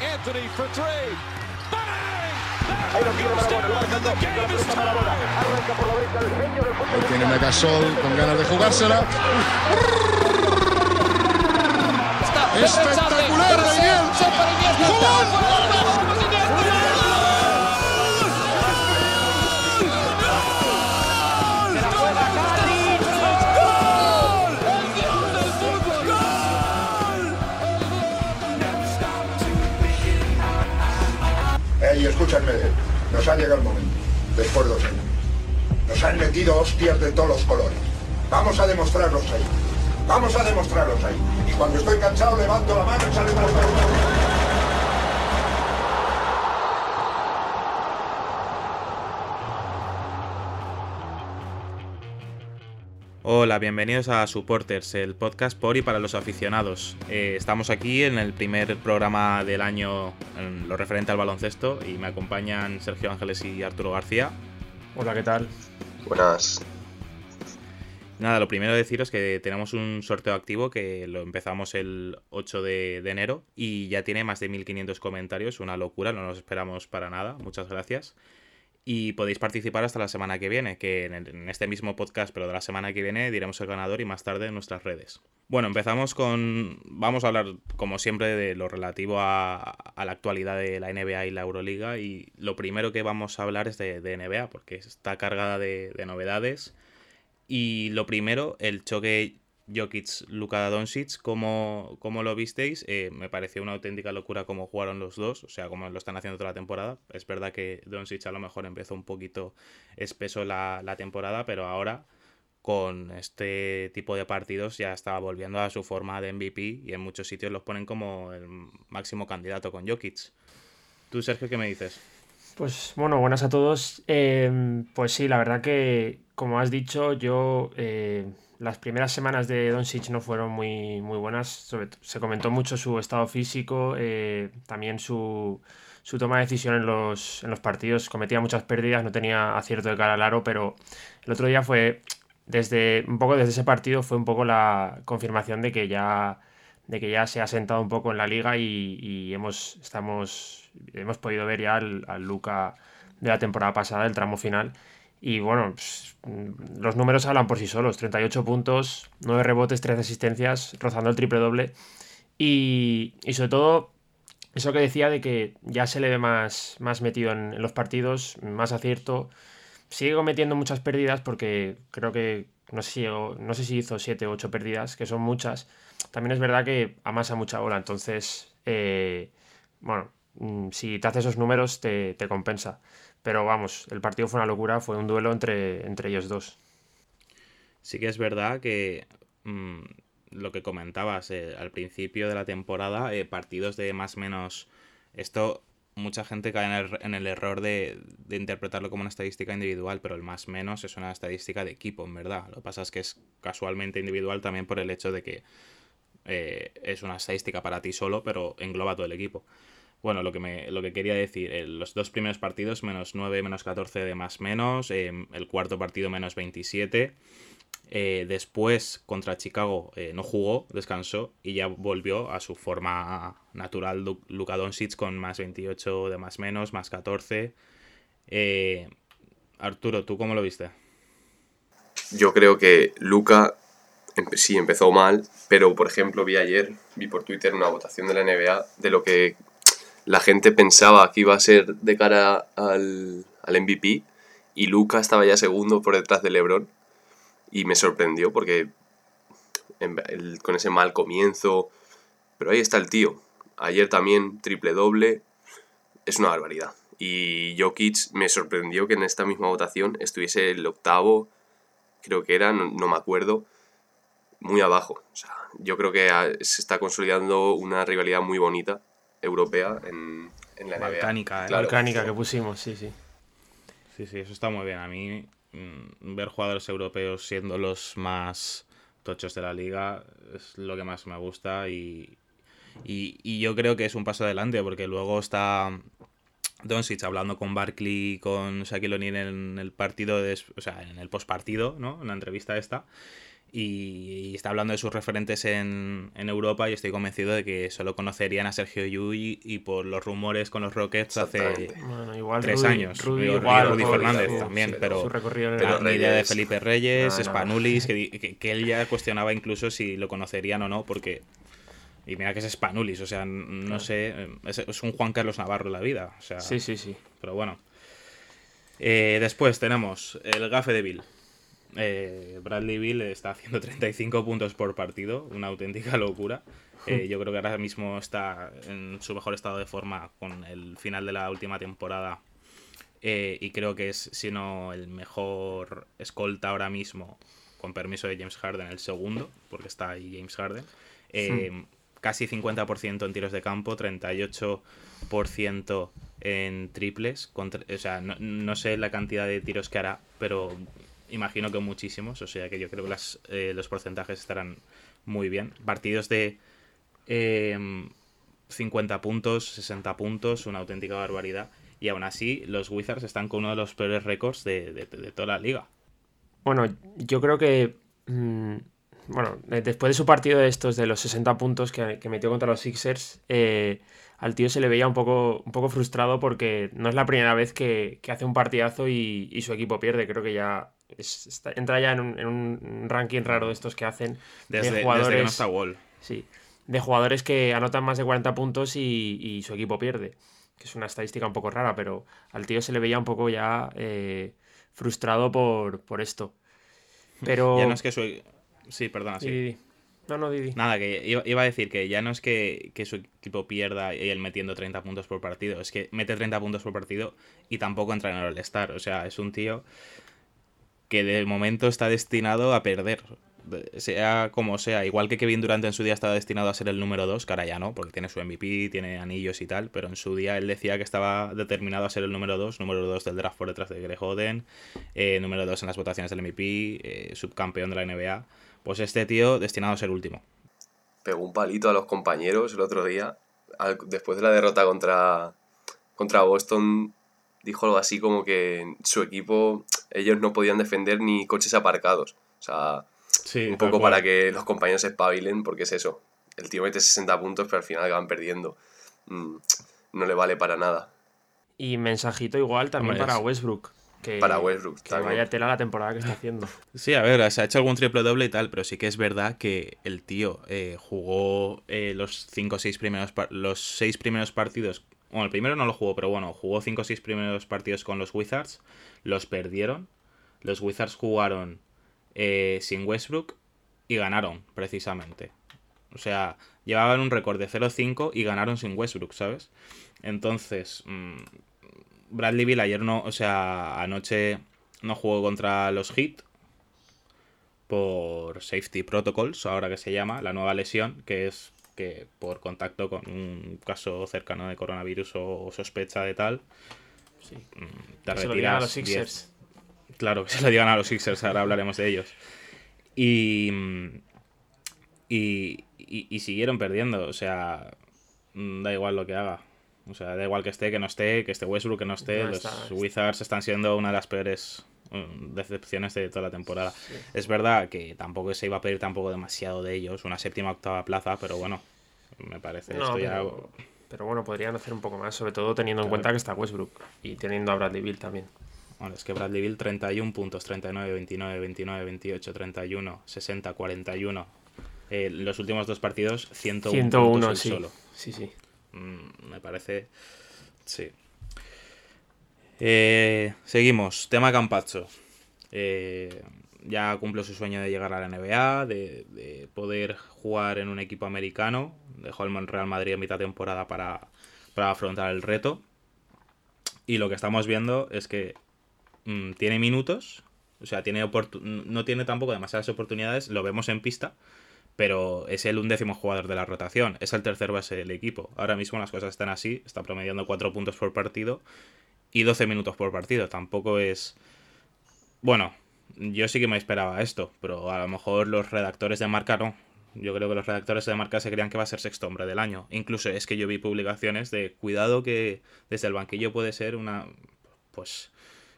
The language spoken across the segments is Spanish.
Anthony for three. Tiene Megasol con ganas de jugársela. Espectacular de Ey, escúchame, nos ha llegado el momento, después de dos años. Nos han metido hostias de todos los colores. Vamos a demostrarlos ahí. Vamos a demostrarlos ahí. Y cuando estoy cansado levanto la mano y sale la Hola, bienvenidos a Supporters, el podcast por y para los aficionados. Eh, estamos aquí en el primer programa del año en lo referente al baloncesto y me acompañan Sergio Ángeles y Arturo García. Hola, ¿qué tal? Buenas. Nada, lo primero deciros que tenemos un sorteo activo que lo empezamos el 8 de, de enero y ya tiene más de 1500 comentarios, una locura, no nos esperamos para nada, muchas gracias y podéis participar hasta la semana que viene, que en, este mismo podcast, pero de la semana que viene, diremos el ganador y más tarde en nuestras redes. Bueno, empezamos con... Vamos a hablar, como siempre, de lo relativo a, la actualidad de la NBA y la Euroliga y lo primero que vamos a hablar es de, de NBA, porque está cargada de novedades. Y lo primero, el choque Jokic, Luka Doncic, ¿cómo, cómo lo visteis? Eh, me pareció una auténtica locura cómo jugaron los dos, o sea, como lo están haciendo toda la temporada. Es verdad que Doncic a lo mejor empezó un poquito espeso la, la temporada, pero ahora con este tipo de partidos ya estaba volviendo a su forma de MVP y en muchos sitios los ponen como el máximo candidato con Jokic. ¿Tú, Sergio, qué me dices? Pues bueno, buenas a todos. Eh, pues sí, la verdad que, como has dicho, yo... Eh las primeras semanas de Doncic no fueron muy, muy buenas. Sobre, se comentó mucho su estado físico, eh, también su, su, toma de decisión en los, en los partidos. Cometía muchas pérdidas, no tenía acierto de cara al aro, pero el otro día fue, desde un poco desde ese partido, fue un poco la confirmación de que ya, de que ya se ha sentado un poco en la liga y, y hemos, estamos, hemos podido ver ya al, al Luca de la temporada pasada, el tramo final. Y bueno, pues, los números hablan por sí solos. 38 puntos, 9 rebotes, 13 asistencias, rozando el triple doble. Y, y, sobre todo, eso que decía de que ya se le ve más, más metido en, los partidos, más acierto. Sigue cometiendo muchas pérdidas porque creo que no sé si, no sé si hizo 7 o 8 pérdidas, que son muchas. También es verdad que amasa mucha bola, entonces, eh, bueno, si te hace esos números te, te compensa. Pero vamos, el partido fue una locura, fue un duelo entre, entre ellos dos. Sí que es verdad que mmm, lo que comentabas eh, al principio de la temporada, eh, partidos de más o menos... Esto mucha gente cae en el, en el error de, de, interpretarlo como una estadística individual, pero el más menos es una estadística de equipo, en verdad. Lo que pasa es que es casualmente individual también por el hecho de que eh, es una estadística para ti solo, pero engloba todo el equipo. Bueno, lo que, me, lo que quería decir, eh, los dos primeros partidos, menos 9, menos 14 de más menos, eh, el cuarto partido menos 27, eh, después contra Chicago no jugó, descansó y ya volvió a su forma natural Luka Doncic con más 28 de más menos, más 14. Eh, Arturo, ¿tú cómo lo viste? Yo creo que Luka sí empezó mal, pero por ejemplo vi ayer, vi por Twitter una votación de la NBA de lo que la gente pensaba que iba a ser de cara al, al MVP y Luca estaba ya segundo por detrás de LeBron y me sorprendió porque con ese mal comienzo, pero ahí está el tío. Ayer también triple doble, es una barbaridad. Y Jokic me sorprendió que en esta misma votación estuviese el octavo, creo que era, no, no me acuerdo, muy abajo. O sea, yo creo que se está consolidando una rivalidad muy bonita europea en, en la Balcánica, NBA. ¿eh? Claro. Balcánica que pusimos, sí, sí. Sí, sí, eso está muy bien. A mí mmm, ver jugadores europeos siendo los más tochos de la liga es lo que más me gusta y, y, y yo creo que es un paso adelante porque luego está Doncic hablando con Barkley con Shaquille O'Neal en el partido, de, o sea, en el postpartido, ¿no? En la entrevista esta y, está hablando de sus referentes en, Europa y estoy convencido de que solo conocerían a Sergio Yui y por los rumores con los Rockets hace tres años. Rudy, igual, Fernández también, pero, la idea de Felipe Reyes, Spanulis, Que, que, él ya cuestionaba incluso si lo conocerían o no, porque... Y mira que es Spanulis, o sea, no sé, es, un Juan Carlos Navarro en la vida. O sea, sí, sí, sí. Pero bueno. Eh, después tenemos el gafe de Bill. Eh, Bradley Bill está haciendo 35 puntos por partido, una auténtica locura. Eh, yo creo que ahora mismo está en su mejor estado de forma con el final de la última temporada. Eh, y creo que es, si no, el mejor escolta ahora mismo, con permiso de James Harden, el segundo, porque está ahí James Harden. Hmm. Casi 50% en tiros de campo, 38% en triples. o sea, no, no sé la cantidad de tiros que hará, pero imagino que muchísimos, o sea que yo creo que las, eh, los porcentajes estarán muy bien. Partidos de 50 em, puntos, 60 puntos, una auténtica barbaridad. Y aún así, los Wizards están con uno de los peores récords de, toda la liga. Bueno, yo creo que. Mm, bueno, después de su partido de estos, de los 60 puntos que, metió contra los Sixers, eh, al tío se le veía un poco, un poco frustrado porque no es la primera vez que, hace un partidazo y, y, su equipo pierde. Creo que ya entra ya en un, ranking raro de estos que hacen desde, de jugadores. que Wall. Sí, de jugadores que anotan más de 40 puntos y, su equipo pierde. Que es una estadística un poco rara, pero al tío se le veía un poco ya eh, frustrado por, por, esto. Pero. Ya no es que su. Sí, perdona, sí. No, no, Didi. Nada, que iba, a decir que ya no es que, que, su equipo pierda y él metiendo 30 puntos por partido, es que mete 30 puntos por partido y tampoco entra en el All-Star. O sea, es un tío que de momento está destinado a perder. Sea como sea, igual que Kevin Durant en su día estaba destinado a ser el número 2, que ahora ya no, porque tiene su MVP, tiene anillos y tal, pero en su día él decía que estaba determinado a ser el número 2, número 2 del draft por detrás de Greg Oden, eh, número 2 en las votaciones del MVP, eh, subcampeón de la NBA. Pues este tío destinado a ser último. Pegó un palito a los compañeros el otro día, después de la derrota contra, contra Boston, dijo algo así como que su equipo, ellos no podían defender ni coches aparcados. O sea, un poco para que los compañeros se espabilen, porque es eso. El tío mete 60 puntos, pero al final van perdiendo. Mm, no le vale para nada. Y mensajito igual también para Westbrook. Que, para Westbrook. Que vaya tela la temporada que está haciendo. Sí, a ver, se ha hecho algún triple doble y tal, pero sí que es verdad que el tío eh, jugó eh, los cinco seis primeros los seis primeros partidos bueno, el primero no lo jugó, pero bueno, jugó 5 o 6 primeros partidos con los Wizards. Los perdieron. Los Wizards jugaron eh, sin Westbrook y ganaron, precisamente. O sea, llevaban un récord de 0-5 y ganaron sin Westbrook, ¿sabes? Entonces, mm, Bradley Bill ayer no, o sea, anoche no jugó contra los Heat por Safety Protocols, ahora que se llama, la nueva lesión, que es que por contacto con un caso cercano de coronavirus o sospecha de tal, sí. Mm, te retiras. a los Sixers. Claro, que se lo digan a los Sixers, ahora hablaremos de ellos. Y, y, y, siguieron perdiendo, o sea, mm, da igual lo que haga. O sea, da igual que esté, que no esté, que esté Westbrook, que no esté. los Wizards están siendo una de las peores decepciones de toda la temporada. Es verdad que tampoco se iba a pedir tampoco demasiado de ellos, una séptima octava plaza, pero bueno, me parece esto ya... Pero bueno, podrían hacer un poco más, sobre todo teniendo en cuenta que está Westbrook y teniendo a Bradley Bill también. Bueno, es que Bradley Bill 31 puntos, 39, 29, 29, 28, 31, 60, 41. los últimos dos partidos, 101, 101 puntos sí. solo. Sí, sí. Mm, me parece... Sí. Eh, seguimos, tema Campacho. Eh, ya cumple su sueño de llegar a la NBA, de, poder jugar en un equipo americano. Dejó el Real Madrid en mitad temporada para, afrontar el reto. Y lo que estamos viendo es que mm, tiene minutos, o sea, tiene no tiene tampoco demasiadas oportunidades, lo vemos en pista, pero es el undécimo jugador de la rotación, es el tercer base del equipo. Ahora mismo las cosas están así, está promediando 4 puntos por partido y 12 minutos por partido. Tampoco es... Bueno, yo sí que me esperaba esto, pero a lo mejor los redactores de marca no. Yo creo que los redactores de marca se creían que va a ser sexto hombre del año. Incluso es que yo vi publicaciones de cuidado que desde el banquillo puede ser una... Pues,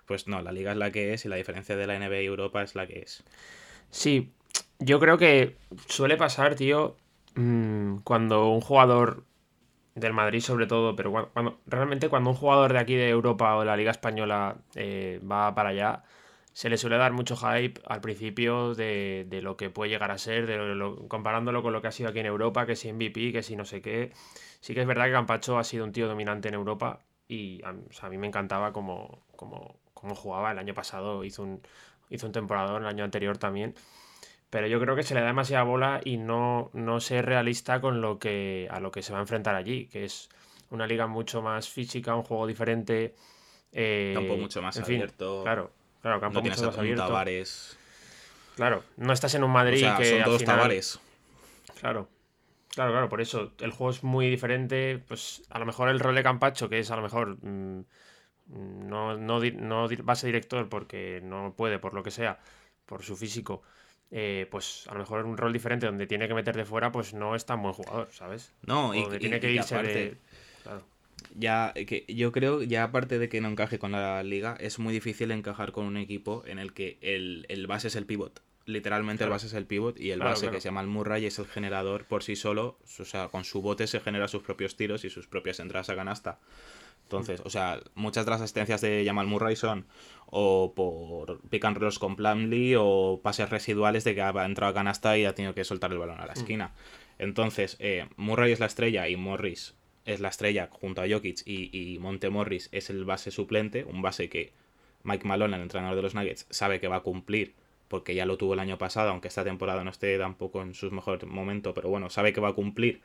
pues no, la liga es la que es y la diferencia de la NBA y Europa es la que es. Sí, Yo creo que suele pasar, tío, mm, cuando un jugador del Madrid sobre todo, pero cuando, realmente cuando un jugador de aquí de Europa o de la Liga Española eh, va para allá, se le suele dar mucho hype al principio de, lo que puede llegar a ser, de comparándolo con lo que ha sido aquí en Europa, que si MVP, que si no sé qué. Sí que es verdad que Campacho ha sido un tío dominante en Europa y a, mí me encantaba como, como, como, jugaba. El año pasado hizo un, hizo un temporada, el año anterior también. Pero yo creo que se le da demasiada bola y no, no ser realista con lo que, a lo que se va a enfrentar allí, que es una liga mucho más física, un juego diferente. Eh, campo mucho más abierto. claro, claro, campo mucho más abierto. Tavares. Claro, no estás en un Madrid que. Son todos Tavares. Claro. Claro, claro, por eso el juego es muy diferente. Pues a lo mejor el rol de Campacho, que es a lo mejor mm, no, no, no va a ser director porque no puede, por lo que sea, por su físico, eh, pues a lo mejor un rol diferente donde tiene que meter de fuera, pues no es tan buen jugador, ¿sabes? No, y, tiene que irse aparte, Ya, que yo creo, ya aparte de que no encaje con la liga, es muy difícil encajar con un equipo en el que el, base es el pivot. Literalmente el base es el pivot y el base que se llama el Murray es el generador por sí solo, o sea, con su bote se genera sus propios tiros y sus propias entradas a canasta. Entonces, o sea, muchas de las asistencias de Jamal Murray son o por pick and rolls con Plumlee o pases residuales de que ha entrado a canasta y ha tenido que soltar el balón a la mm. esquina. Entonces, eh, Murray es la estrella y Morris es la estrella junto a Jokic y, Monte Morris es el base suplente, un base que Mike Malone, el entrenador de los Nuggets, sabe que va a cumplir porque ya lo tuvo el año pasado, aunque esta temporada no esté tampoco en su mejor momento, pero bueno, sabe que va a cumplir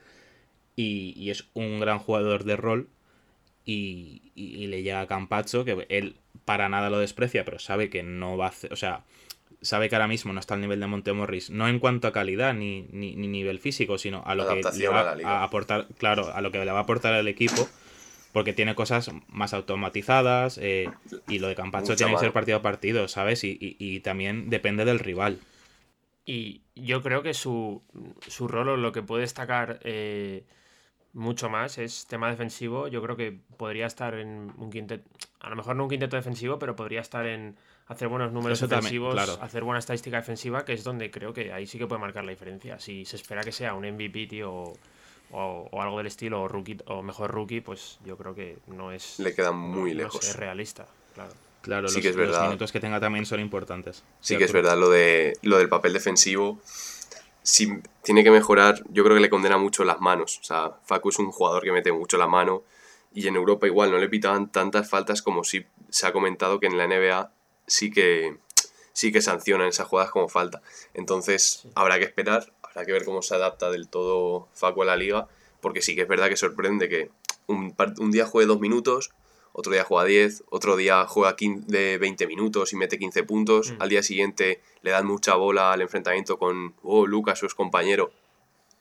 y, y es un gran jugador de rol y, le llega a Campacho, que él para nada lo desprecia, pero sabe que no va a hacer, o sea, sabe que ahora mismo no está al nivel de Montemorris, no en cuanto a calidad ni, ni, nivel físico, sino a lo que le va a, aportar, claro, a lo que le va a aportar al equipo, porque tiene cosas más automatizadas eh, y lo de Campacho tiene que ser partido a partido, ¿sabes? Y, y, también depende del rival. Y yo creo que su, su rol o lo que puede destacar eh, mucho más. Es tema defensivo. Yo creo que podría estar en un quinteto. A lo mejor no un quinteto defensivo, pero podría estar en hacer buenos números defensivos, hacer buena estadística defensiva, que es donde creo que ahí sí que puede marcar la diferencia. Si se espera que sea un MVP, tío, o, algo del estilo, o rookie, o mejor rookie, pues yo creo que no es. Le queda muy lejos. es realista, claro. Claro, sí los, que es verdad. los minutos que tenga también son importantes. Sí que es verdad lo de lo del papel defensivo si tiene que mejorar, yo creo que le condena mucho las manos. O sea, Facu es un jugador que mete mucho la mano y en Europa igual no le pitaban tantas faltas como si se ha comentado que en la NBA sí que, sí que sancionan esas jugadas como falta. Entonces habrá que esperar, habrá que ver cómo se adapta del todo Facu a la liga, porque sí que es verdad que sorprende que un, un día juegue dos minutos, otro día juega 10, otro día juega 15, de 20 minutos y mete 15 puntos, mm. al día siguiente le dan mucha bola al enfrentamiento con oh, Lucas, su compañero,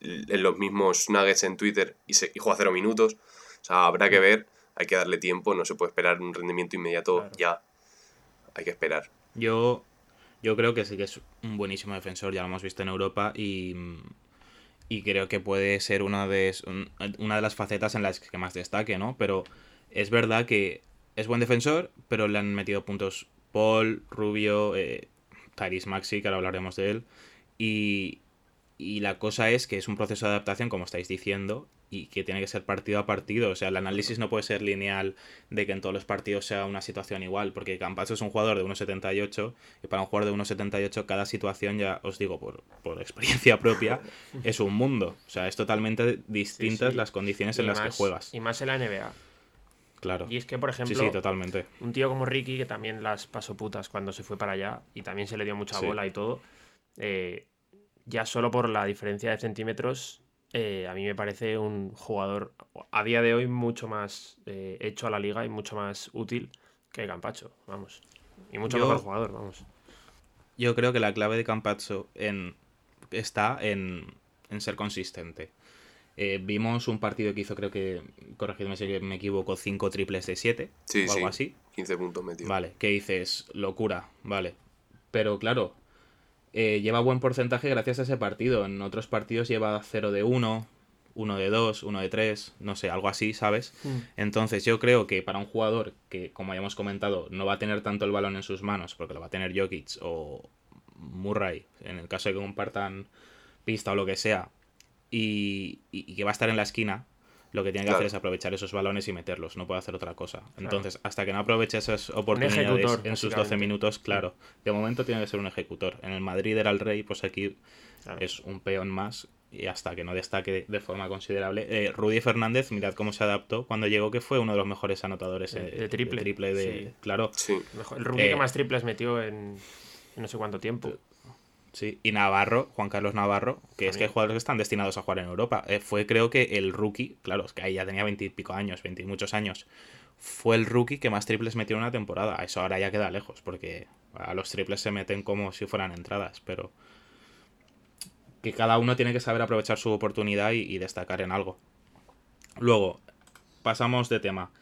en los mismos nuggets en Twitter y, se, juega 0 minutos. O sea, habrá que mm. ver, hay que darle tiempo, no se puede esperar un rendimiento inmediato ya. Hay que esperar. Yo, yo creo que sí que es un buenísimo defensor, ya lo hemos visto en Europa y, y creo que puede ser una de, una de las facetas en las que más destaque, ¿no? Pero es verdad que es buen defensor, pero le han metido puntos Paul, Rubio, eh, Tyrese Maxi, que ahora hablaremos de él. Y, y la cosa es que es un proceso de adaptación, como estáis diciendo, y que tiene que ser partido a partido. O sea, el análisis no puede ser lineal de que en todos los partidos sea una situación igual, porque Campacho es un jugador de 1,78 y para un jugador de 1,78 cada situación, ya os digo por, por, experiencia propia, es un mundo. O sea, es totalmente distintas las condiciones en las que juegas. Y más en la NBA. Claro. Y es que, por ejemplo, sí, totalmente. un tío como Ricky, que también las pasó putas cuando se fue para allá y también se le dio mucha bola y todo, eh, ya solo por la diferencia de centímetros, eh, a mí me parece un jugador a día de hoy mucho más eh, hecho a la liga y mucho más útil que Campacho, vamos. Y mucho mejor jugador, vamos. Yo creo que la clave de Campacho en, está en, en ser consistente. Eh, vimos un partido que hizo, creo que, corregidme si me equivoco, 5 triples de 7 o algo así. 15 puntos metidos. Vale, ¿qué dices? Locura, vale. Pero claro, eh, lleva buen porcentaje gracias a ese partido. En otros partidos lleva 0 de 1, 1 de 2, 1 de 3, no sé, algo así, ¿sabes? Mm. Entonces yo creo que para un jugador que, como hayamos comentado, no va a tener tanto el balón en sus manos, porque lo va a tener Jokic o Murray, en el caso de que compartan pista o lo que sea, y, y- y que va a estar en la esquina, lo que tiene que Claro. hacer es aprovechar esos balones y meterlos, no puede hacer otra cosa. Entonces, hasta que no aproveche esas oportunidades ejecutor, en sus 12 básicamente. minutos, claro, de momento tiene que ser un ejecutor. En el Madrid era el rey, pues aquí Claro. es un peón más y hasta que no destaque de, forma considerable. Eh, Rudy Fernández, mirad cómo se adaptó cuando llegó, que fue uno de los mejores anotadores De- eh, de triple, de, sí. claro. Sí. El Eh, que más triples metió en, en no sé cuánto tiempo. Sí, y Navarro, Juan Carlos Navarro, que es que hay jugadores que están destinados a jugar en Europa. Eh, fue creo que el rookie, claro, es que ahí ya tenía veintipico años, veinti muchos años. Fue el rookie que más triples metió en una temporada. Eso ahora ya queda lejos, porque a los triples se meten como si fueran entradas, pero que cada uno tiene que saber aprovechar su oportunidad y, y destacar en algo. Luego, pasamos de tema.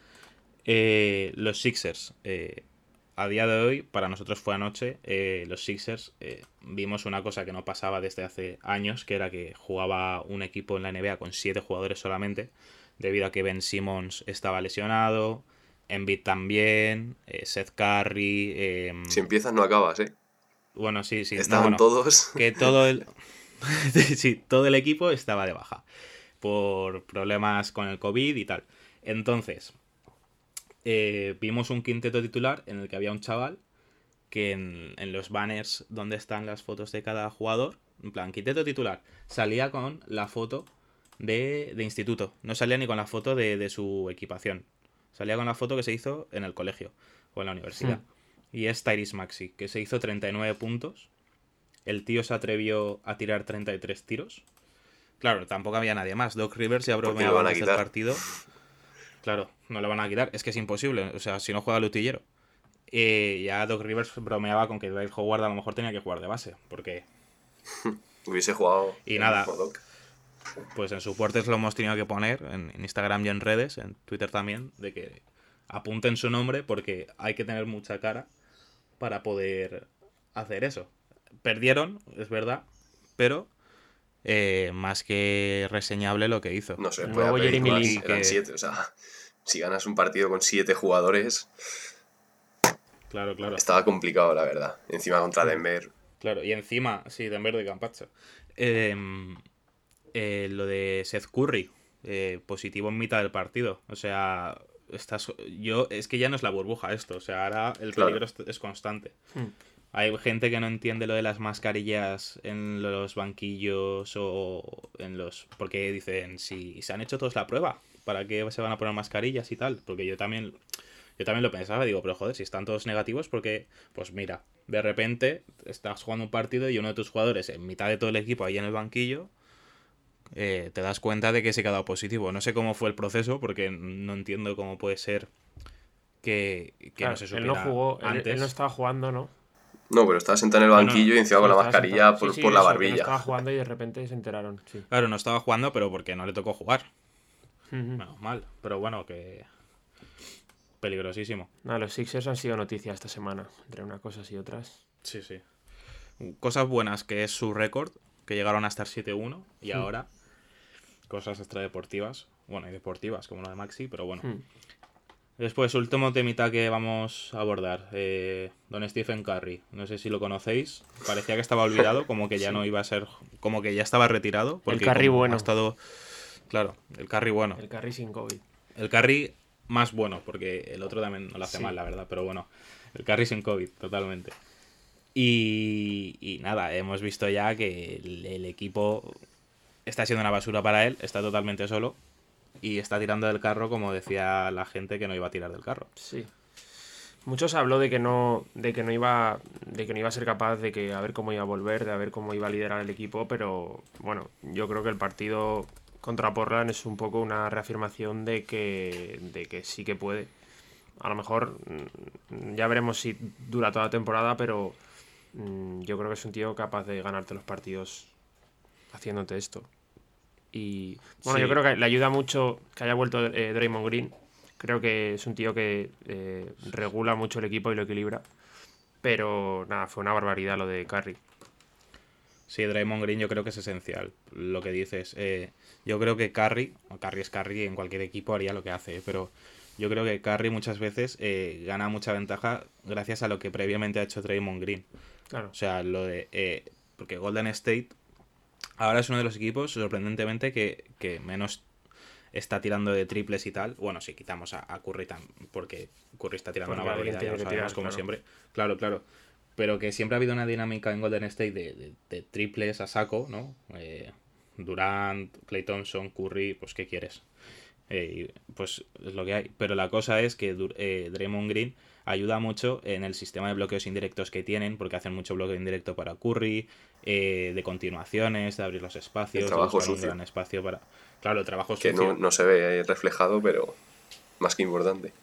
Eh, los Sixers. eh, a día de hoy, para nosotros fue anoche, eh, los Sixers eh, vimos una cosa que no pasaba desde hace años, que era que jugaba un equipo en la NBA con siete jugadores solamente, debido a que Ben Simmons estaba lesionado, Embiid también, eh, Seth Curry, eh, Si empiezas no acabas, ¿eh? bueno, sí, sí, no, Estaban bueno, todos. que todo el sí, todo el equipo estaba de baja por problemas con el COVID y tal. Entonces, eh, vimos un quinteto titular en el que había un chaval que en, en los banners donde están las fotos de cada jugador, en plan, quinteto titular, salía con la foto de, de instituto. No salía ni con la foto de, de su equipación. Salía con la foto que se hizo en el colegio o en la universidad. Y es Tyrese Maxi, que se hizo 39 puntos. El tío se atrevió a tirar 33 tiros. Claro, tampoco había nadie más. Doc Rivers ya bromeaba antes del partido. Claro, no lo van a quitar. Es que es imposible. O sea, si no juega Lutillero. Eh, ya Doc Rivers bromeaba con que Dwight Howard a lo mejor tenía que jugar de base. Porque, Hubiese jugado. Y nada. Doc. pues en soportes lo hemos tenido que poner. En, en Instagram y en redes, en Twitter también. De que apunten su nombre porque hay que tener mucha cara para poder hacer eso. Perdieron, es verdad. Pero eh, más que reseñable lo que hizo. No sé, pedir Jeremy más, Lin, Eran que- siete, o sea. Si ganas un partido con siete jugadores, Claro, claro. estaba complicado, la verdad. Encima contra Denver. Claro, y encima, sí, Denver de Campacho. Eh, eh, lo de Seth Curry, eh, positivo en mitad del partido. O sea, estás, yo, es que ya no es la burbuja esto. O sea, ahora el Claro. peligro es, es constante. Hmm. Hay gente que no entiende lo de las mascarillas en los banquillos o en los... Porque dicen, si se han hecho todos la prueba, ¿para qué se van a poner mascarillas y tal? Porque yo también, yo también lo pensaba, digo, pero joder, si están todos negativos, porque, pues mira, de repente estás jugando un partido y uno de tus jugadores en mitad de todo el equipo ahí en el banquillo, eh, te das cuenta de que se ha quedado positivo. No sé cómo fue el proceso, porque no entiendo cómo puede ser que, que Claro, no se él supiera no jugó, él- antes. él, no estaba jugando, ¿no? No, pero estaba sentado en el banquillo y encima con la mascarilla sentado. por, Sí, sí, por la eso, barbilla. estaba jugando y de repente se enteraron, sí. Claro, no estaba jugando, pero porque no le tocó jugar. Menos mal. Pero bueno, que. Peligrosísimo. Los Sixers han sido noticia esta semana, entre unas cosas y otras. Sí, sí. Cosas buenas, que es su récord, que llegaron a estar 7-1 y ahora cosas extradeportivas. Bueno, y deportivas, como lo de Maxi, pero bueno. Después, último temita que vamos a abordar. eh, don Stephen Curry. No sé si lo conocéis. Parecía que estaba olvidado, como que ya no iba a ser. Como que ya estaba retirado. Porque Curry bueno. Ha estado. Claro, el Curry bueno. El carry sin COVID. El carry más bueno, porque el otro también no lo hace Sí. mal, la verdad, pero bueno, el carry sin COVID, totalmente. Y, y nada, hemos visto ya que el, el equipo está siendo una basura para él, está totalmente solo y está tirando del carro como decía la gente que no iba a tirar del carro. Sí. Muchos habló de que no, de que no iba, de que no iba a ser capaz de que a ver cómo iba a volver, de ver cómo iba a liderar el equipo, pero bueno, yo creo que el partido contra Portland es un poco una reafirmación de que, de que sí que puede. A lo mejor mm, ya veremos si dura toda la temporada, pero mm, yo creo que es un tío capaz de ganarte los partidos haciéndote esto. Y bueno, Sí. yo creo que le ayuda mucho que haya vuelto eh, Draymond Green. Creo que es un tío que eh, regula mucho el equipo y lo equilibra. Pero nada, fue una barbaridad lo de Curry. Sí, Draymond Green yo creo que es esencial, lo que dices. Eh, yo creo que Curry, o Curry es Curry, en cualquier equipo haría lo que hace, pero yo creo que Curry muchas veces eh, gana mucha ventaja gracias a lo que previamente ha hecho Draymond Green. Claro. O sea, lo de... eh, porque Golden State ahora es uno de los equipos, sorprendentemente, que, que menos está tirando de triples y tal. Bueno, si quitamos a, a Curry tam- porque Curry está tirando Porque una barbaridad, ya tiene lo que sabemos tirar, como claro. siempre. Claro, claro. Pero que siempre ha habido una dinámica en Golden State de, de- de triples a saco, ¿no? Eh, Durant, Clay Thompson, Curry, pues ¿qué quieres? Eh, pues es lo que hay. Pero la cosa es que eh, Draymond Green ayuda mucho en el sistema de bloqueos indirectos que tienen, porque hacen mucho bloqueo indirecto para Curry, eh, de continuaciones, de abrir los espacios, El de trabajo un gran espacio para. Claro, el trabajo Que sucio. no, no se ve reflejado, pero más que importante.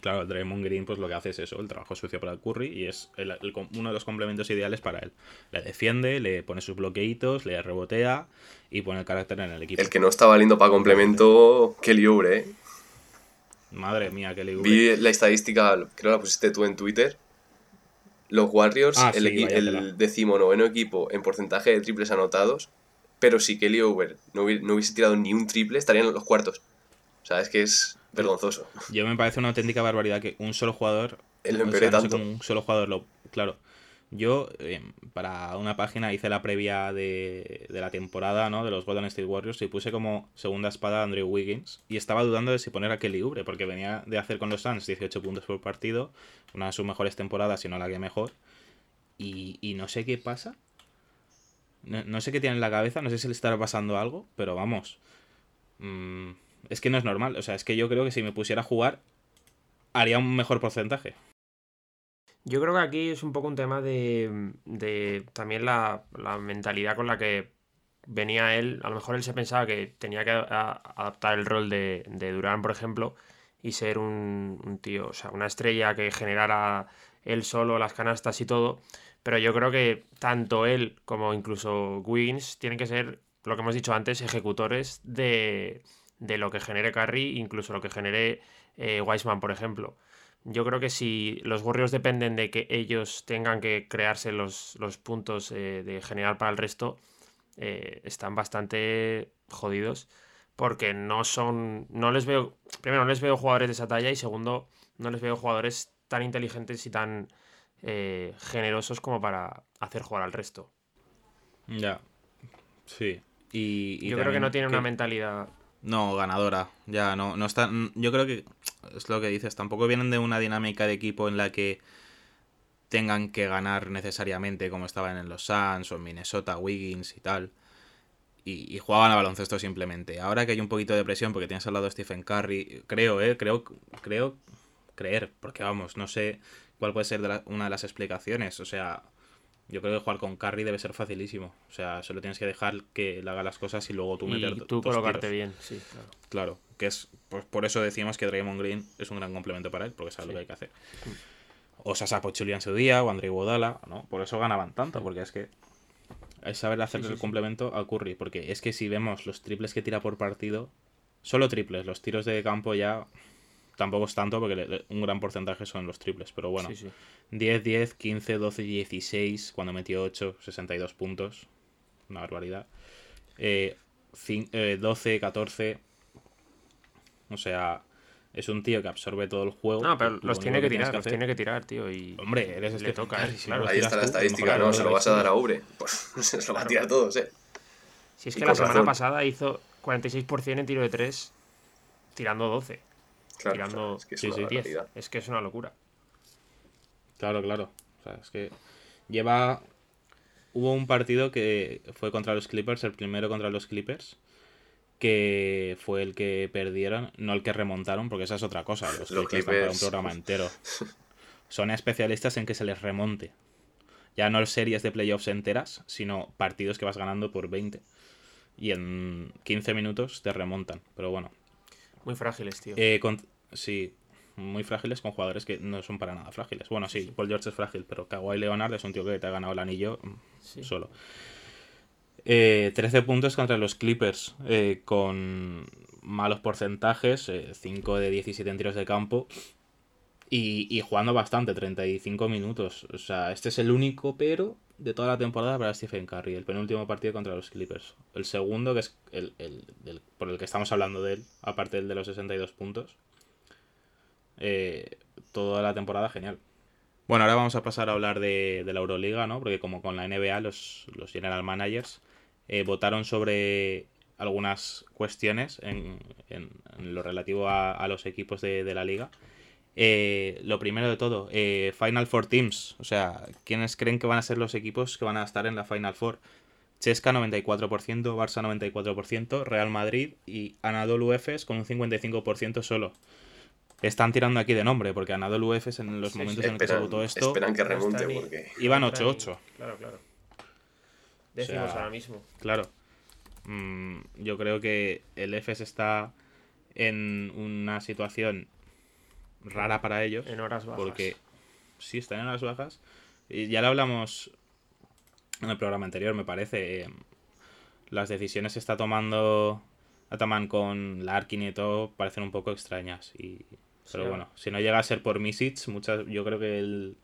Claro, Draymond Green pues lo que hace es eso, el trabajo sucio para Curry y es el- uno de los complementos ideales para él. Le defiende, le pone sus bloqueitos, le rebotea y pone el carácter en el equipo. El que no está valiendo para complemento, Kelly Oubre, ¿eh? Madre mía, que le Vi la estadística, creo que la pusiste tú en Twitter. Los Warriors, Ah, el, sí, el decimonoveno equipo en porcentaje de triples anotados, pero si Kelly Oubre no, hubi- no hubiese tirado ni un triple, estarían en los cuartos. O sea, es que es vergonzoso. Yo me parece una auténtica barbaridad que un solo jugador. Lo o sea, no sé un solo jugador lo. Claro. Yo, eh, para una página, hice la previa de, de la temporada, ¿no? De los Golden State Warriors y puse como segunda espada a Andrew Wiggins. Y estaba dudando de si poner a Kelly Oubre, porque venía de hacer con los Suns 18 puntos por partido, una de sus mejores temporadas, si no la que mejor. Y, y no sé qué pasa. No, no sé qué tiene en la cabeza, no sé si le estará pasando algo, pero vamos. mm, es que no es normal. O sea, es que yo creo que si me pusiera a jugar, haría un mejor porcentaje. Yo creo que aquí es un poco un tema de, de también la, la mentalidad con la que venía él. A lo mejor él se pensaba que tenía que adaptar el rol de, de Durán, por ejemplo, y ser un, un tío, o sea, una estrella que generara él solo las canastas y todo. Pero yo creo que tanto él como incluso Wiggins tienen que ser, lo que hemos dicho antes, ejecutores de, de lo que genere Curry, incluso lo que genere eh, Wiseman, por ejemplo. Yo creo que si los Warriors dependen de que ellos tengan que crearse los, los puntos eh, de general para el resto, eh, están bastante jodidos porque no son, no les veo, primero no les veo jugadores de esa talla y segundo no les veo jugadores tan inteligentes y tan eh, generosos como para hacer jugar al resto. Ya. Sí. Y, y Yo creo que no tienen una mentalidad No, ganadora. Ya, no, no están. Yo creo que es lo que dices. Tampoco vienen de una dinámica de equipo en la que tengan que ganar necesariamente, como estaban en los Suns o en Minnesota, Wiggins y tal. Y, y jugaban a baloncesto simplemente. Ahora que hay un poquito de presión porque tienes al lado Stephen Curry, creo, eh, creo, creo, creer, porque vamos, no sé cuál puede ser una de las explicaciones. O sea, yo creo que jugar con Curry debe ser facilísimo. O sea, solo tienes que dejar que él haga las cosas y luego tú meter y tú colocarte tiros. bien, sí, claro. Claro, que es pues por eso decimos que Draymond Green es un gran complemento para él, porque sabe Sí. lo que hay que hacer. O Sasa Pochuli en su día, o André Iguodala, ¿no? Por eso ganaban tanto, porque es que es saber hacer Sí, sí, el complemento a Curry, porque es que si vemos los triples que tira por partido, solo triples, los tiros de campo ya tampoco es tanto, porque le- le- un gran porcentaje son los triples, pero bueno, Sí, sí. 10, 10, 15, 12, 16, cuando metió 8, 62 puntos. Una barbaridad. Eh, eh, 12, 14. O sea, es un tío que absorbe todo el juego. No, pero Lo los tiene que tirar, los hacer- tiene que tirar, tío. Y Hombre, eres le Stephen toca, eh, si claro. los Ahí está la tú, estadística, eres ¿no? Se lo vas a dar a. Ubre. Pues se lo va a tirar todos, ¿eh? Si es que la semana razón. pasada hizo 46% en tiro de 3, tirando 12. Claro, tirando es que es sí, una sí, 10. barbaridad. Es que es una locura. Claro, claro. O sea, es que lleva. Hubo un partido que fue contra los Clippers, el primero contra los Clippers, que fue el que perdieron, no el que remontaron, porque esa es otra cosa. Los, Los Clippers dan para un Clippers. programa entero. Son especialistas en que se les remonte. Ya no series de playoffs enteras, sino partidos que vas ganando por 20. Y en 15 minutos te remontan. Pero bueno. Muy frágiles, tío. Eh, con- sí, muy frágiles con jugadores que no son para nada frágiles. Bueno, sí, Paul George es frágil, pero Kawhi Leonard es un tío que te ha ganado el anillo mm, Sí. solo. Eh, 13 puntos contra los Clippers, eh, con malos porcentajes, 5 de 17 en tiros de campo. Y, y jugando bastante, 35 minutos. O sea, este es el único pero de toda la temporada para Stephen Curry. El penúltimo partido contra los Clippers. El segundo, que es el, el- por el que estamos hablando de él, aparte del de los 62 puntos. eh, toda la temporada genial. Bueno, ahora vamos a pasar a hablar de, de la Euroliga, ¿no? Porque como con la NBA, los, los general managers eh, votaron sobre algunas cuestiones en, en- en lo relativo a, a los equipos de, de la liga. Eh, lo primero de todo, eh, Final Four Teams. O sea, ¿quiénes creen que van a ser los equipos que van a estar en la Final Four? Chesca 94%, Barça 94%, Real Madrid y Anadolu Efes con un 55% solo. Están tirando aquí de nombre, porque Anadolu Efes en los Sí, momentos sí. en los que se Esperan, votó esto esperan que remonte porque... iban no está ni- 8-8. Claro, claro. Decimos sea, ahora mismo. Claro. Mm, yo creo que el EFES está en una situación rara para ellos. En horas bajas. Porque sí, están en horas bajas. Y ya lo hablamos en el programa anterior, me parece. eh, las decisiones que está tomando Ataman con Larkin y todo parecen un poco extrañas. Y, pero Sí. bueno, si no llega a ser por Misic, muchas, yo creo que el,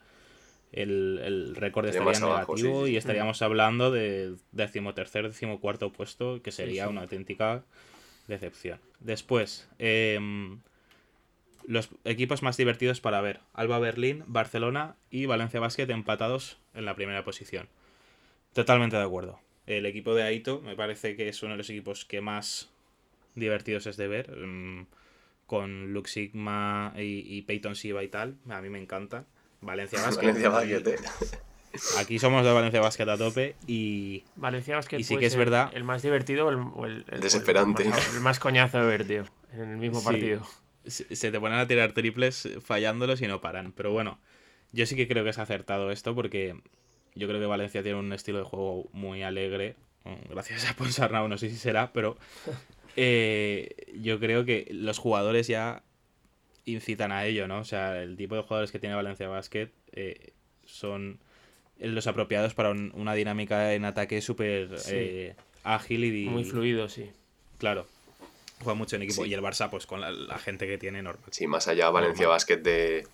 el, el récord Estaría abajo, negativo sí, sí, sí. y estaríamos hablando de decimotercer, decimocuarto puesto, que sería sí. una auténtica decepción. Después, em, los equipos más divertidos para ver. Alba Berlín, Barcelona y Valencia Basket empatados en la primera posición. Totalmente de acuerdo. El equipo de Aito me parece que es uno de los equipos que más divertidos es de ver. mm, Con Lux Sigma y, y Peyton Siva y tal. A mí me encanta. Valencia Basket. Valencia Basket, eh. Aquí somos de Valencia Basket a tope y Valencia Basket Y sí que es verdad. El más divertido o el, o el- el- Desesperante. El más, el más coñazo de ver, tío. En el mismo Sí. partido. Se te ponen a tirar triples fallándolos y no paran. Pero bueno, yo sí que creo que es acertado esto porque yo creo que Valencia tiene un estilo de juego muy alegre. mm, Gracias a Ponsarnau, no sé si será, pero eh, yo creo que los jugadores ya incitan a ello, ¿no? O sea, el tipo de jugadores que tiene Valencia Basket eh, son los apropiados para un- una dinámica en ataque súper Sí. eh, ágil y Muy fluido, sí. Claro. Juega mucho en equipo. Sí. Y el Barça, pues con la, la gente que tiene normal. Sí, más allá Valencia. Basket de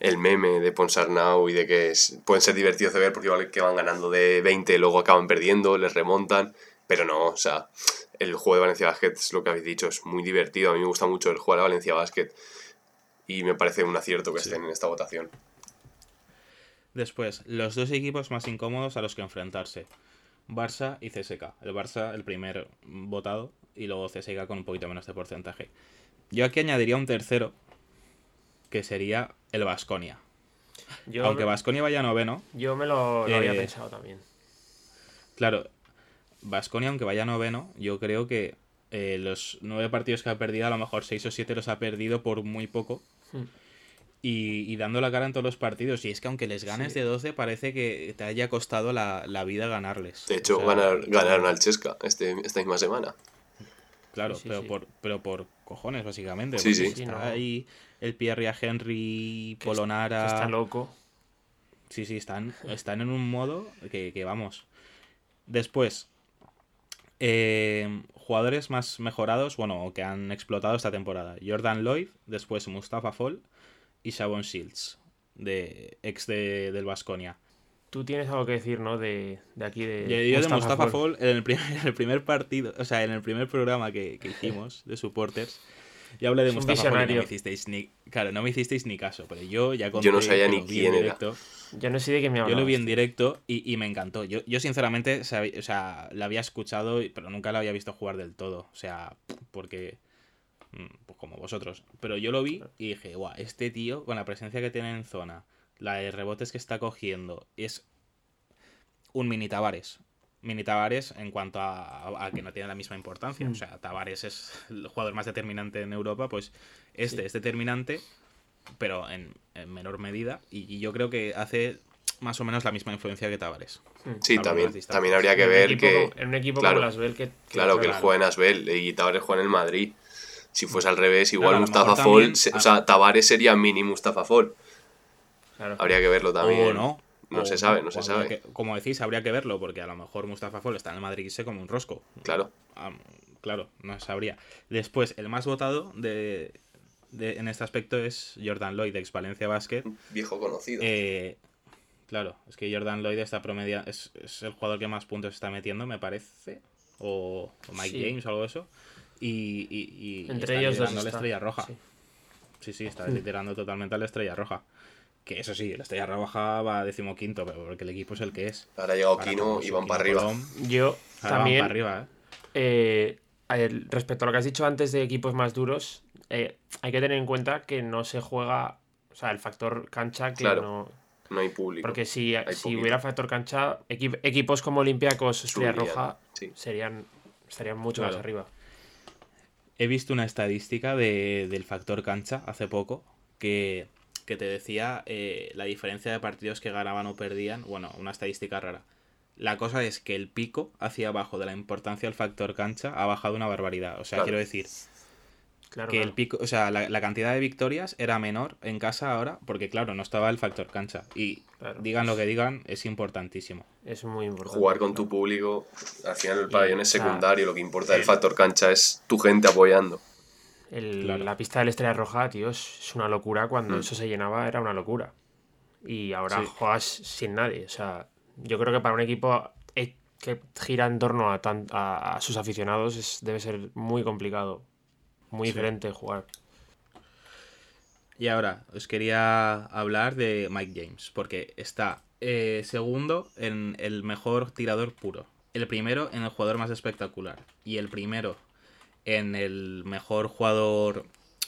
el meme de Ponsarnau y de que es- pueden ser divertidos de ver porque igual que van ganando de 20 luego acaban perdiendo, les remontan, pero no, o sea, el juego de Valencia Basket es lo que habéis dicho, es muy divertido, a mí me gusta mucho el jugar a Valencia Basket y me parece un acierto que Sí. estén en esta votación. Después, los dos equipos más incómodos a los que enfrentarse. Barça y CSK. El Barça, el primer votado, y luego CSK con un poquito menos de porcentaje. Yo aquí añadiría un tercero, que sería el Vasconia. Yo, Aunque Vasconia vaya noveno, yo me lo, lo había Eh, pensado también. claro, Vasconia, aunque vaya noveno, yo creo que eh, los nueve partidos que ha perdido, a lo mejor seis o siete los ha perdido por muy poco. Hmm. Y, y dando la cara en todos los partidos. Y es que aunque les ganes Sí. de 12, parece que te haya costado la, la vida ganarles. De hecho, O sea, ganar- ganaron al Chesca este, esta misma semana. Claro, Sí, sí, pero, sí. Por, pero por cojones, básicamente. Sí, porque sí. Está no. ahí el Pierre a Henry, Que Polonara. Que está loco. Sí, sí, están, están en un modo que, que vamos. Después, eh, jugadores más mejorados, bueno, que han explotado esta temporada. Jordan Lloyd, después Mustafa Fall y Shavon Shields, de, ex de, del Vasconia. Tú tienes algo que decir, ¿no? De, de aquí, de. Yo, yo de Mustafa Fall. Fall, en el, primer, en el primer partido, o sea, en el primer programa que, que hicimos de supporters, yo hablé de Es Mustafa Fall y no me hicisteis ni, claro, no me hicisteis ni caso, pero yo ya conté Yo no sabía ni lo vi en quién era. directo. Yo no sé de qué me Yo hablabas. lo vi en directo y, y me encantó. Yo, yo sinceramente, o sea, la había escuchado, y- pero nunca la había visto jugar del todo. O sea, porque... mm, Pues como vosotros. Pero yo lo vi y dije, guau, este tío, con la presencia que tiene en zona, la de rebotes que está cogiendo, es un mini Tavares. Mini Tavares en cuanto a, a que no tiene la misma importancia. Mm. O sea, Tavares es el jugador más determinante en Europa, pues este Sí. es determinante, pero en, en menor medida. Y, y yo creo que hace más o menos la misma influencia que Tavares. Mm. Sí, también, también habría que ver equipo que... en un equipo claro, como las Bell que. que- Claro, que él juega en Asbel y Tavares juega en el Madrid. Si fuese al revés, igual Claro, Mustafa Fall, también- se- o sea, Tavares sería mini Mustafa Fall. Claro. Habría que verlo también. O no. No O se sabe, no se sabe. que- como decís, habría que verlo, porque a lo mejor Mustafa Fall está en el Madrid y se como un rosco. Claro. Claro, no sabría. Después, el más votado de, de- en este aspecto es Jordan Lloyd, ex Valencia Basket. Viejo conocido. Eh, claro, es que Jordan Lloyd está promedia es, es el jugador que más puntos está metiendo, me parece. O, o Mike Sí. James o algo de eso. Y, y- y Entre está ellos dos. la estrella roja. Sí. Sí, sí, está liderando totalmente a la Estrella Roja. Que eso sí, la Estrella Roja va a decimoquinto, pero porque el equipo es el que es. Ahora ha llegado Kino y van para arriba. Yo ahora van también, para arriba, ¿eh? eh, a ver, respecto a lo que has dicho antes de equipos más duros, eh, hay que tener en cuenta que no se juega, o sea, el factor cancha que Claro. no... No hay público. Porque si, si hubiera factor cancha, equi- equipos como Olympiacos, Estrella Roja, sí. serían, estarían mucho más arriba. He visto una estadística de- del factor cancha hace poco que, que te decía eh, la diferencia de partidos que ganaban o perdían. Bueno, una estadística rara. La cosa es que el pico hacia abajo de la importancia del factor cancha ha bajado una barbaridad. O sea, Claro. quiero decir Claro, que el pico, o sea, la, la cantidad de victorias era menor en casa ahora porque, claro, no estaba el factor cancha. Y Claro. digan lo que digan, es importantísimo. Es muy importante. Jugar con tu público, al final el pabellón es secundario, lo que importa del factor cancha es tu gente apoyando. El- Claro. La pista del Estrella Roja, tío, es una locura. Cuando Mm. eso se llenaba era una locura. Y ahora Sí. juegas sin nadie. O sea, yo creo que para un equipo eh, que gira en torno a, tan- a, a sus aficionados es- debe ser muy complicado. Muy Sí. diferente jugar. Y ahora os quería hablar de Mike James, porque está eh, segundo en el mejor tirador puro, el primero en el jugador más espectacular y el primero en el mejor jugador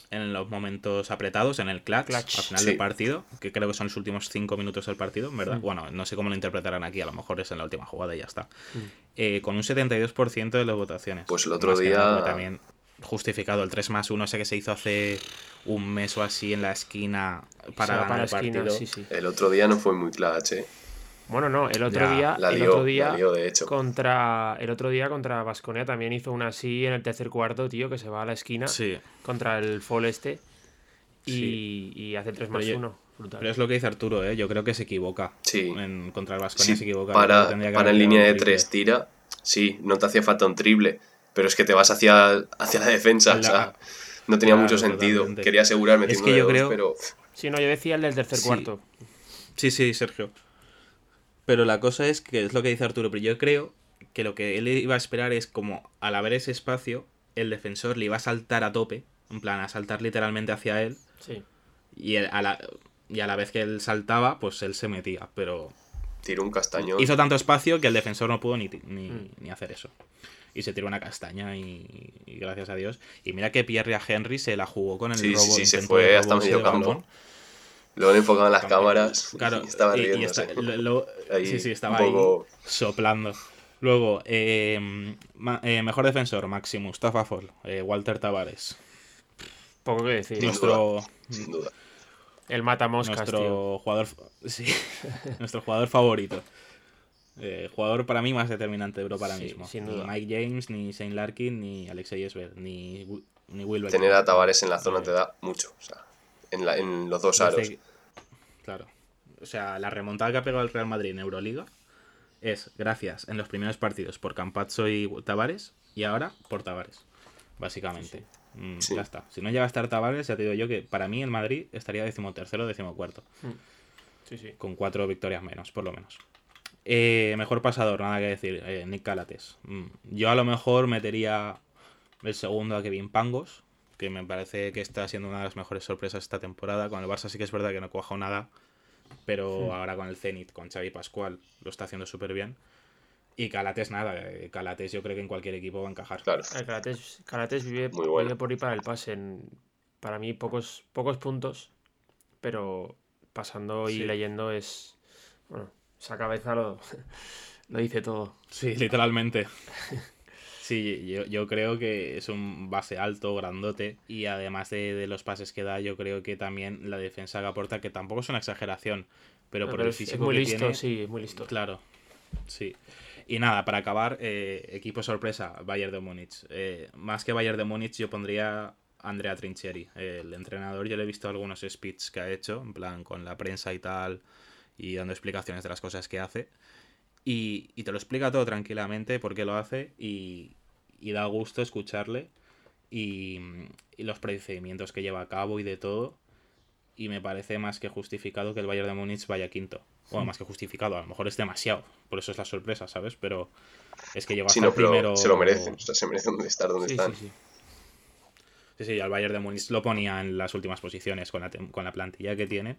en los momentos apretados, en el clutch, Clutch. al final Sí. del partido, que creo que son los últimos cinco minutos del partido, ¿verdad? Mm. Bueno, no sé cómo lo interpretarán aquí, a lo mejor es en la última jugada y ya está. Mm. Eh, con un 72% de las votaciones. Pues el otro Más día- nada, también justificado el 3 más 1 ese que se hizo hace un mes o así en la esquina para ganar para la el esquina, partido. sí, sí. El otro día no fue muy clutch, ¿eh? Bueno, no, el otro Ya, día, La el lió, otro día la lió, de hecho. contra el otro día contra Vasconia también hizo una así en el tercer cuarto, tío, que se va a la esquina Sí, contra el fall este y, Sí. y hace el 3 Pero más yo- 1. Brutal. pero es lo que dice Arturo, ¿eh? yo creo que se equivoca. Sí. En, contra el Vasconia Sí, se equivoca. para, para en línea de tres tira, sí, no te hacía falta un triple, pero es que te vas hacia, hacia la defensa, La- o sea, no tenía Claro, mucho sentido. totalmente. Quería asegurar Es que yo dos, creo- pero Sí, no, yo decía el del tercer Sí. cuarto. Sí, sí, Sergio. Pero la cosa es que es lo que dice Arturo, pero yo creo que lo que él iba a esperar es como al haber ese espacio, el defensor le iba a saltar a tope, en plan, a saltar literalmente hacia él, Sí. y él- a la, y a la vez que él saltaba, pues él se metía, pero tiró un castañón. hizo tanto espacio que el defensor no pudo ni, ni, Mm. ni hacer eso. Y se tiró una castaña y, y gracias a Dios. Y mira que Pierre Henry se la jugó con el Sí, robo. sí, se fue hasta medio campo. balón. Luego le enfocaban las cámaras Claro, y estaba y- y riéndose. está- lo- lo- Ahí, sí, sí, estaba poco- ahí soplando. Luego, eh, ma- eh, mejor defensor, Maximus, Tafafol, eh, Walter Tavares. Poco que decir. Sin Nuestro, Sin duda. El mata moscas, nuestro tío. jugador, sí, nuestro jugador favorito. Eh, jugador para mí más determinante de Europa ahora Sí, mismo. sin Ni duda. Mike James, ni Shane Larkin, ni Alexei Esber, ni, ni Beckman. Tener a Tavares en la zona te da mucho, o sea, en, la- en los dos aros. Claro. O sea, la remontada que ha pegado el Real Madrid en Euroliga es gracias en los primeros partidos por Campazzo y Tavares y ahora por Tavares, básicamente. Mm, Sí. Ya está. Si no llega a estar Tavares, ya te digo yo que para mí el Madrid estaría decimotercero o decimocuarto, Sí, sí. con cuatro victorias menos, por lo menos. Eh, mejor pasador, nada que decir, eh, Nick Calates. Mm, Yo a lo mejor metería el segundo a Kevin Pangos, que me parece que está siendo una de las mejores sorpresas esta temporada. Con el Barça sí que es verdad que no cuajó nada, pero ahora con el Zenit, con Xavi Pascual, lo está haciendo súper bien. Y Calates nada, eh, Calates yo creo que en cualquier equipo va a encajar. Claro. Calates, Calates vive, Muy bueno. vive por ir para el pase. En, para mí, pocos, pocos puntos, pero pasando y Sí. leyendo es. Bueno, esa cabeza lo, lo dice todo. Sí, literalmente. Sí, yo, yo creo que es un base alto, grandote, y además de, de los pases que da, yo creo que también la defensa que aporta, que tampoco es una exageración, pero por Pero el es, es físico muy que listo, tiene, sí, muy listo. Claro, sí. Y nada, para acabar, eh, equipo sorpresa, Bayern de Múnich. Eh, más que Bayern de Múnich, yo pondría Andrea Trinchieri, el entrenador. Yo le he visto algunos speeches que ha hecho, en plan con la prensa y tal, y dando explicaciones de las cosas que hace. Y, y te lo explica todo tranquilamente por qué lo hace y, y da gusto escucharle y, y los procedimientos que lleva a cabo y de todo. Y me parece más que justificado que el Bayern de Múnich vaya quinto. Bueno, más que justificado, a lo mejor es demasiado. Por eso es la sorpresa, ¿sabes? Pero es que llegó Sí, no, primero. se lo merecen, o sea, se merecen estar donde Sí, están. sí, sí. Sí, sí, al Bayern de Múnich lo ponía en las últimas posiciones con la, con la plantilla que tiene.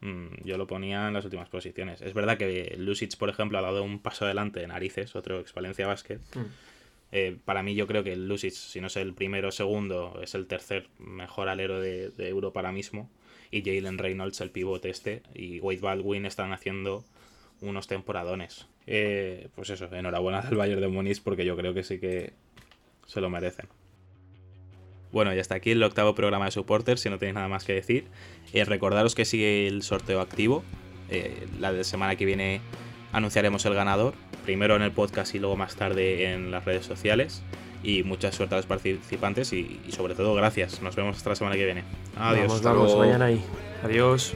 Mm, yo lo ponía en las últimas posiciones. Es verdad que Lucic, por ejemplo, ha dado un paso adelante de narices, otro ex Valencia Basket. Mm. Eh, para mí yo creo que Lucic, si no es el primero o segundo, es el tercer mejor alero de, Europa ahora mismo. Y Jalen Reynolds, el pivote este, y Wade Baldwin están haciendo unos temporadones. Eh, pues eso, enhorabuena al Bayern de Múnich porque yo creo que sí que se lo merecen. Bueno, y hasta aquí el octavo programa de Supporters, si no tenéis nada más que decir. Eh, recordaros que sigue el sorteo activo. La de semana que viene anunciaremos el ganador, primero en el podcast y luego más tarde en las redes sociales. Y mucha suerte a los participantes y, sobre todo gracias. Nos vemos hasta la semana que viene. Adiós. Vamos, vamos, vayan ahí. Adiós.